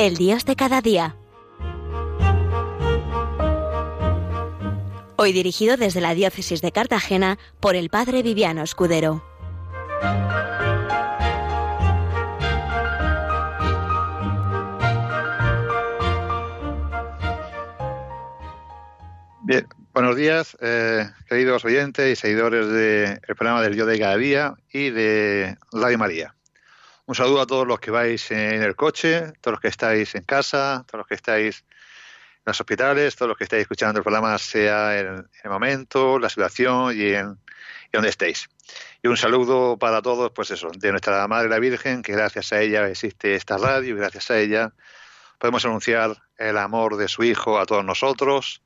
El Dios de cada día. Hoy dirigido desde la Diócesis de Cartagena por el Padre Viviano Escudero. Bien, buenos días, eh, queridos oyentes y seguidores del programa del Dios de cada día y de Radio María. Un saludo a todos los que vais en el coche, todos los que estáis en casa, todos los que estáis en los hospitales, todos los que estáis escuchando el programa, sea en el momento, la situación y en donde estéis. Y un saludo para todos, pues eso, de nuestra Madre la Virgen, que gracias a ella existe esta radio y gracias a ella podemos anunciar el amor de su Hijo a todos nosotros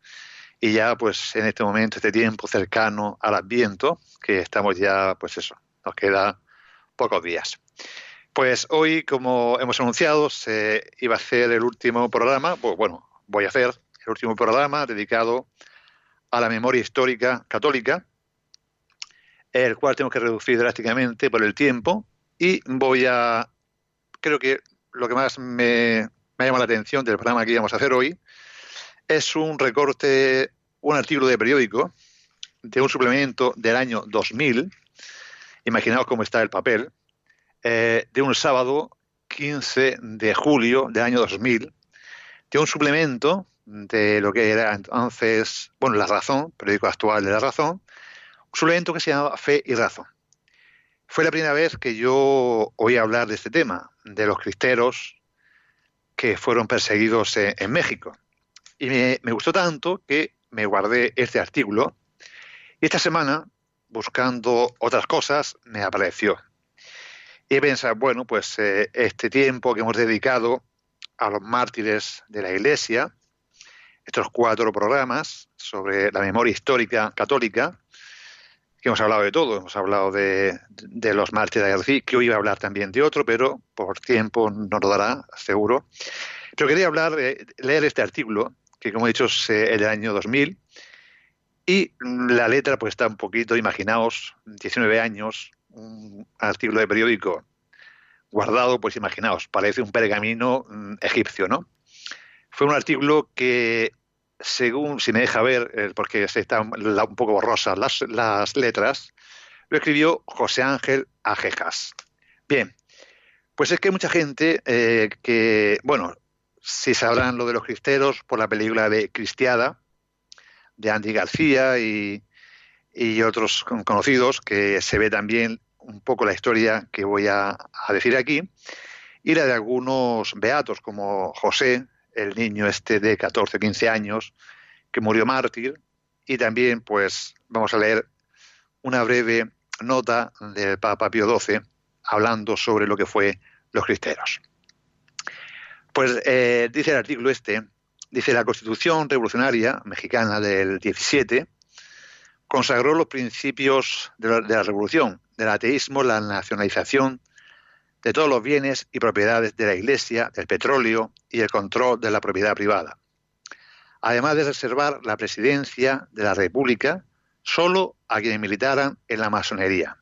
y ya pues en este momento, este tiempo cercano al Adviento, que estamos ya, pues eso, nos queda pocos días. Pues hoy, como hemos anunciado, se iba a hacer el último programa, pues bueno, voy a hacer el último programa dedicado a la memoria histórica católica, el cual tengo que reducir drásticamente por el tiempo y voy a, creo que lo que más me, me llama la atención del programa que íbamos a hacer hoy es un recorte, un artículo de periódico de un suplemento del año 2000, imaginaos cómo está el papel, eh, de un sábado 15 de julio del año 2000, de un suplemento de lo que era entonces, bueno, La Razón, periódico actual de La Razón, un suplemento que se llamaba Fe y Razón. Fue la primera vez que yo oí hablar de este tema, de los cristeros que fueron perseguidos en, México. Y me, me, gustó tanto que me guardé este artículo y esta semana, buscando otras cosas, me apareció y pensar, bueno, pues eh, este tiempo que hemos dedicado a los mártires de la Iglesia, estos cuatro programas sobre la memoria histórica católica, que hemos hablado de todo, hemos hablado de, los mártires de que hoy iba a hablar también de otro, pero por tiempo no lo dará, seguro. Pero quería hablar, de leer este artículo, que como he dicho es eh, el año 2000, y la letra pues está un poquito, imaginaos, 19 años, un artículo de periódico guardado, pues imaginaos, parece un pergamino mm, egipcio, ¿no? Fue un artículo que, según, si me deja ver, porque están un poco borrosas las, las letras, lo escribió José Ángel Ajejas. Bien, pues es que hay mucha gente eh, que, bueno, si sabrán lo de los cristeros por la película de Cristiada, de Andy García y, y otros conocidos, que se ve también un poco la historia que voy a, decir aquí, y la de algunos beatos, como José, el niño este de 14 o 15 años, que murió mártir, y también pues vamos a leer una breve nota del Papa Pío XII hablando sobre lo que fue los cristeros. Pues eh, dice el artículo este, dice la Constitución Revolucionaria Mexicana del 17 consagró los principios de la, revolución, del ateísmo, la nacionalización de todos los bienes y propiedades de la Iglesia, del petróleo y el control de la propiedad privada, además de reservar la presidencia de la República solo a quienes militaran en la masonería.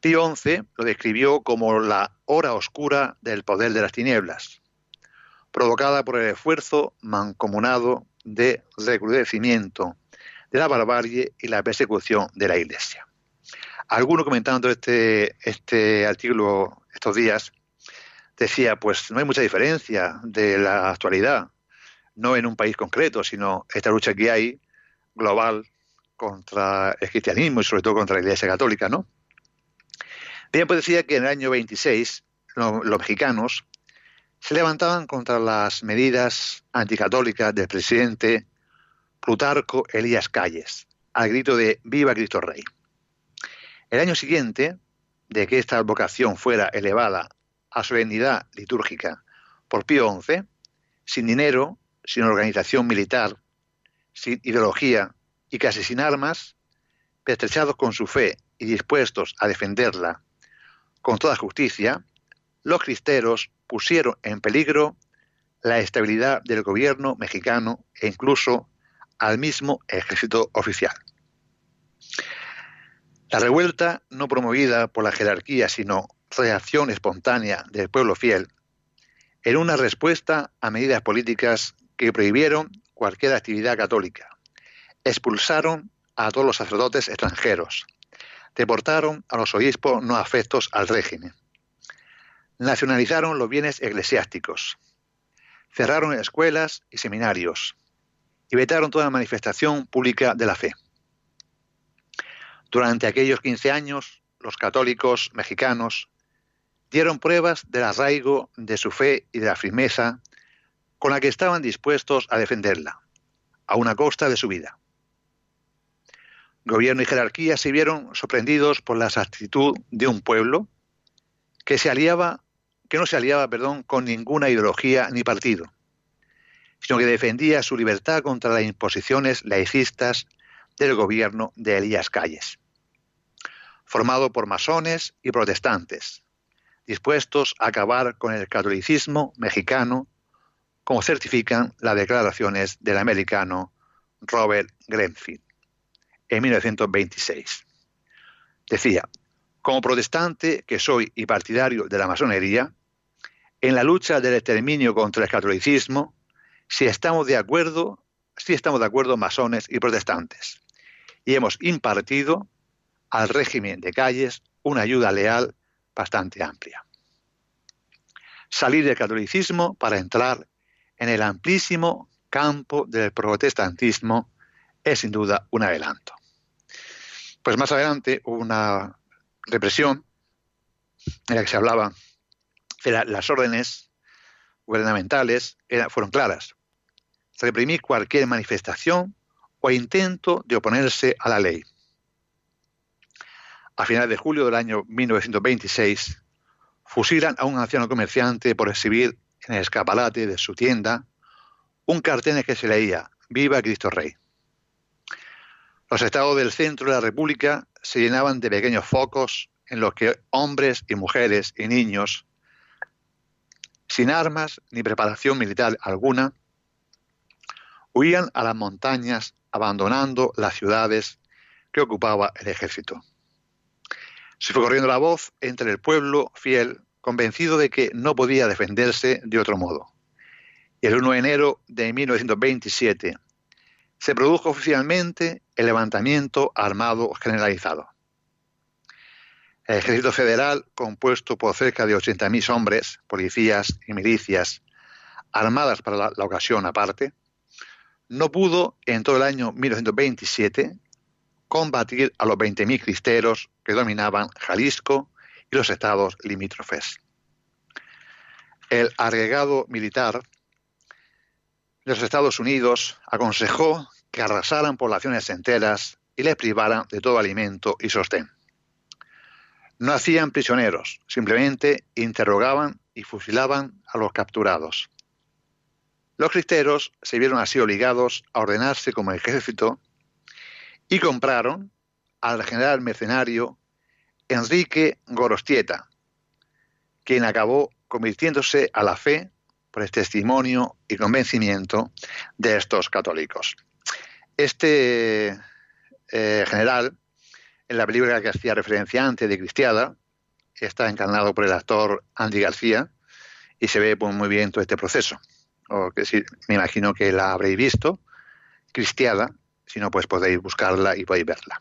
Pío XI lo describió como la hora oscura del poder de las tinieblas, provocada por el esfuerzo mancomunado de recrudecimiento de la barbarie y la persecución de la Iglesia. Alguno comentando este, este artículo estos días decía, pues no hay mucha diferencia de la actualidad, no en un país concreto, sino esta lucha que hay global contra el cristianismo y sobre todo contra la Iglesia Católica, ¿no? Bien, pues decía que en el año 26 los mexicanos se levantaban contra las medidas anticatólicas del presidente Plutarco Elías Calles, al grito de Viva Cristo Rey. El año siguiente, de que esta vocación fuera elevada a solemnidad litúrgica por Pío XI, sin dinero, sin organización militar, sin ideología y casi sin armas, pertrechados con su fe y dispuestos a defenderla con toda justicia, los cristeros pusieron en peligro la estabilidad del gobierno mexicano e incluso al mismo ejército oficial. La revuelta, no promovida por la jerarquía, sino reacción espontánea del pueblo fiel, en una respuesta a medidas políticas que prohibieron cualquier actividad católica, expulsaron a todos los sacerdotes extranjeros, deportaron a los obispos no afectos al régimen, nacionalizaron los bienes eclesiásticos, cerraron escuelas y seminarios y vetaron toda manifestación pública de la fe. Durante aquellos 15 años, los católicos mexicanos dieron pruebas del arraigo de su fe y de la firmeza con la que estaban dispuestos a defenderla, a una costa de su vida. Gobierno y jerarquía se vieron sorprendidos por la actitud de un pueblo que se aliaba, que no se aliaba, perdón, con ninguna ideología ni partido, sino que defendía su libertad contra las imposiciones laicistas del gobierno de Elías Calles, formado por masones y protestantes, dispuestos a acabar con el catolicismo mexicano, como certifican las declaraciones del americano Robert Grenfield en 1926. Decía, como protestante que soy y partidario de la masonería, en la lucha del exterminio contra el catolicismo, si estamos de acuerdo, si estamos de acuerdo masones y protestantes, y hemos impartido al régimen de calles una ayuda leal bastante amplia. Salir del catolicismo para entrar en el amplísimo campo del protestantismo es sin duda un adelanto. Pues más adelante hubo una represión en la que se hablaba de las órdenes gubernamentales fueron claras. Reprimir cualquier manifestación o intento de oponerse a la ley. A finales de julio del año 1926, fusilan a un anciano comerciante por exhibir en el escaparate de su tienda un cartel en el que se leía Viva Cristo Rey. Los estados del centro de la República se llenaban de pequeños focos en los que hombres y mujeres y niños, sin armas ni preparación militar alguna, huían a las montañas abandonando las ciudades que ocupaba el ejército. Se fue corriendo la voz entre el pueblo fiel, convencido de que no podía defenderse de otro modo. Y el 1 de enero de 1927 se produjo oficialmente el levantamiento armado generalizado. El ejército federal, compuesto por cerca de 80.000 hombres, policías y milicias, armadas para la, la, ocasión aparte, no pudo en todo el año 1927 combatir a los 20.000 cristeros que dominaban Jalisco y los estados limítrofes. El agregado militar de los Estados Unidos aconsejó que arrasaran poblaciones enteras y les privaran de todo alimento y sostén. No hacían prisioneros, simplemente interrogaban y fusilaban a los capturados. Los cristeros se vieron así obligados a ordenarse como ejército y compraron al general mercenario Enrique Gorostieta, quien acabó convirtiéndose a la fe por el testimonio y convencimiento de estos católicos. Este eh, general, en la película que hacía referencia antes de Cristiada, está encarnado por el actor Andy García y se ve pues, muy bien todo este proceso. O que sí, me imagino que la habréis visto, Cristiada, si no, pues podéis buscarla y podéis verla.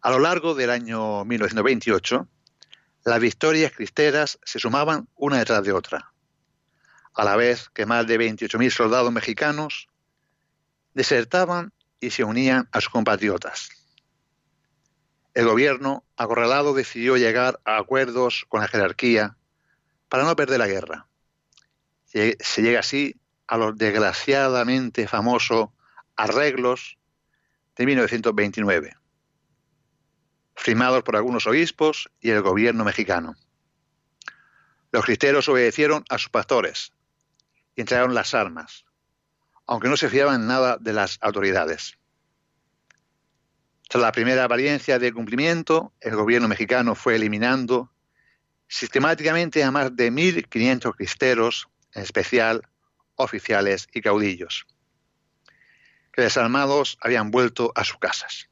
A lo largo del año 1928, las victorias cristeras se sumaban una detrás de otra, a la vez que más de 28.000 soldados mexicanos desertaban y se unían a sus compatriotas. El gobierno, acorralado, decidió llegar a acuerdos con la jerarquía para no perder la guerra. Se llega así a los desgraciadamente famosos arreglos de 1929, firmados por algunos obispos y el gobierno mexicano. Los cristeros obedecieron a sus pastores y entregaron las armas, aunque no se fiaban nada de las autoridades. Tras la primera apariencia de cumplimiento, el gobierno mexicano fue eliminando sistemáticamente a más de 1.500 cristeros, en especial oficiales y caudillos, que desarmados habían vuelto a sus casas.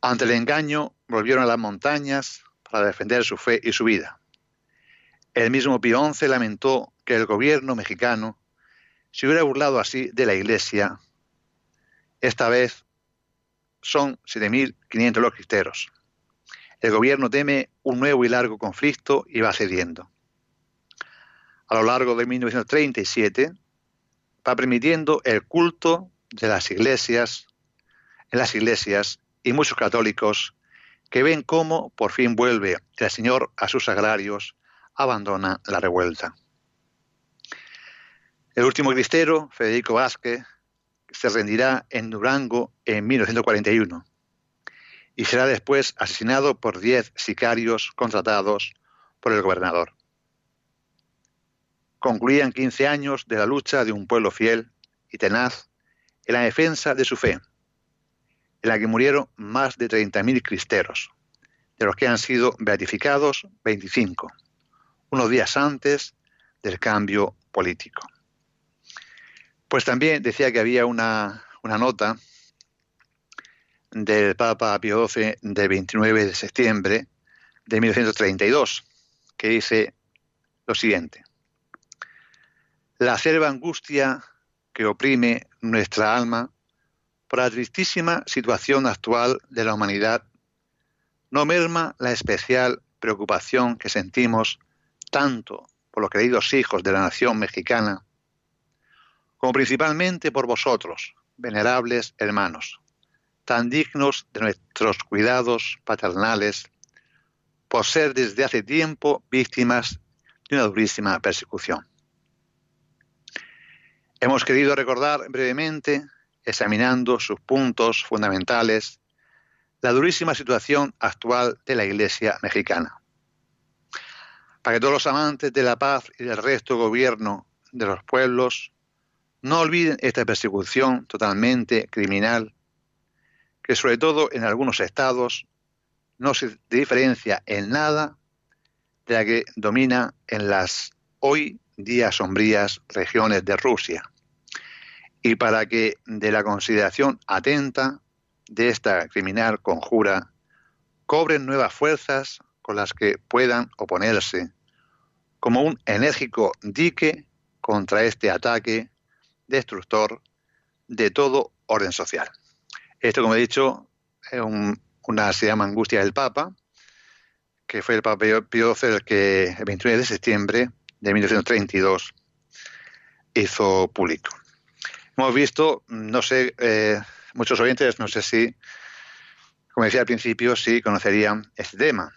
Ante el engaño, volvieron a las montañas para defender su fe y su vida. El mismo Pío XI lamentó que el gobierno mexicano se hubiera burlado así de la Iglesia. Esta vez son 7.500 los cristeros. El gobierno teme un nuevo y largo conflicto y va cediendo. A lo largo de 1937 va permitiendo el culto de las iglesias, en las iglesias y muchos católicos que ven cómo por fin vuelve el Señor a sus agrarios, abandona la revuelta. El último cristero, Federico Vázquez, se rendirá en Durango en 1941 y será después asesinado por diez sicarios contratados por el gobernador. Concluían 15 años de la lucha de un pueblo fiel y tenaz en la defensa de su fe, en la que murieron más de 30.000 cristeros, de los que han sido beatificados 25, unos días antes del cambio político. Pues también decía que había una, nota del Papa Pío XII del 29 de septiembre de 1932, que dice lo siguiente. La acerba angustia que oprime nuestra alma por la tristísima situación actual de la humanidad no merma la especial preocupación que sentimos tanto por los queridos hijos de la nación mexicana como principalmente por vosotros, venerables hermanos, tan dignos de nuestros cuidados paternales, por ser desde hace tiempo víctimas de una durísima persecución. Hemos querido recordar brevemente, examinando sus puntos fundamentales, la durísima situación actual de la Iglesia mexicana. Para que todos los amantes de la paz y del resto gobierno de los pueblos no olviden esta persecución totalmente criminal, que sobre todo en algunos estados no se diferencia en nada de la que domina en las hoy día sombrías regiones de Rusia, y para que de la consideración atenta de esta criminal conjura cobren nuevas fuerzas con las que puedan oponerse, como un enérgico dique contra este ataque destructor de todo orden social. Esto, como he dicho, es una se llama angustia del Papa, que fue el Papa Pío XII el que el 29 de septiembre de 1932 hizo público. Hemos visto, no sé, eh, muchos oyentes, no sé si, como decía al principio, si conocerían este tema.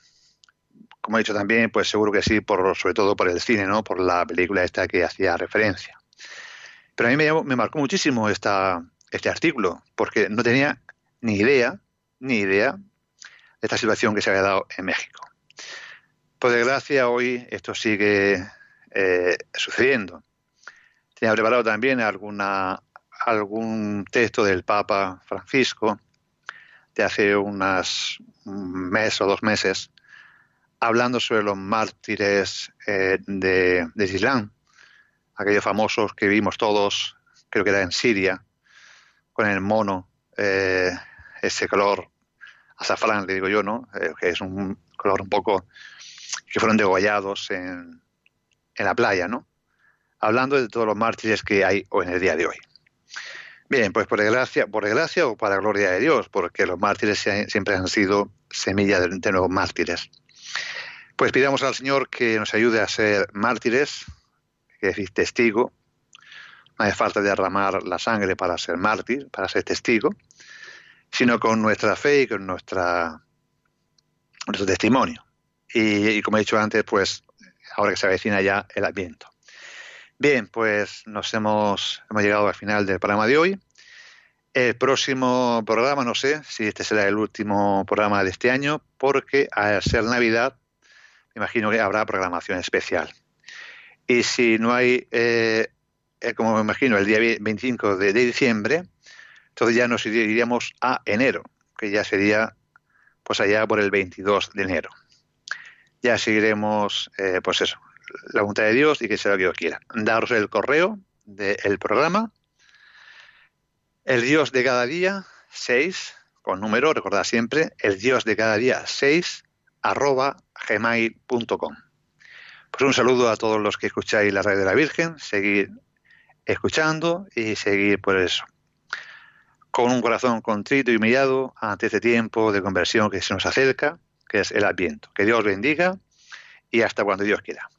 Como he dicho también, pues seguro que sí, por, sobre todo por el cine, ¿no? Por la película esta que hacía referencia. Pero a mí me, marcó muchísimo esta, este artículo, porque no tenía ni idea, ni idea de esta situación que se había dado en México. Por desgracia, hoy esto sigue eh, sucediendo. Tenía preparado también alguna, algún texto del Papa Francisco de hace unas un mes o dos meses, hablando sobre los mártires eh, de, Islam aquellos famosos que vimos todos, creo que era en Siria, con el mono, eh, ese color azafrán, le digo yo, ¿no? Que es un color un poco que fueron degollados en, en la playa, ¿no? Hablando de todos los mártires que hay hoy en el día de hoy. Bien, pues por desgracia, por desgracia o para gloria de Dios, porque los mártires siempre han sido semilla de, de nuevos mártires. Pues pidamos al Señor que nos ayude a ser mártires, que es testigo. No hace falta derramar la sangre para ser mártir, para ser testigo, sino con nuestra fe y con nuestra, nuestro testimonio. Y, como he dicho antes, pues ahora que se avecina ya el Adviento. Bien, pues nos hemos, hemos llegado al final del programa de hoy. El próximo programa, no sé si este será el último programa de este año, porque al ser Navidad, me imagino que habrá programación especial. Y si no hay, eh, eh, como me imagino, el día 25 de, diciembre, entonces ya nos iríamos a enero, que ya sería pues allá por el 22 de enero. Ya seguiremos, eh, pues eso, la voluntad de Dios y que sea lo que Dios quiera. Daros el correo del programa, el Dios de cada día, 6, con número, recordad siempre, el Dios de cada día, 6, arroba gmail.com. Pues un saludo a todos los que escucháis la radio de la Virgen, seguir escuchando y seguir por eso con un corazón contrito y humillado ante este tiempo de conversión que se nos acerca, que es el Adviento. Que Dios bendiga y hasta cuando Dios quiera.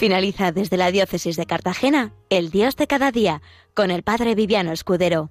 Finaliza desde la diócesis de Cartagena, El Dios de cada día, con el Padre Viviano Escudero.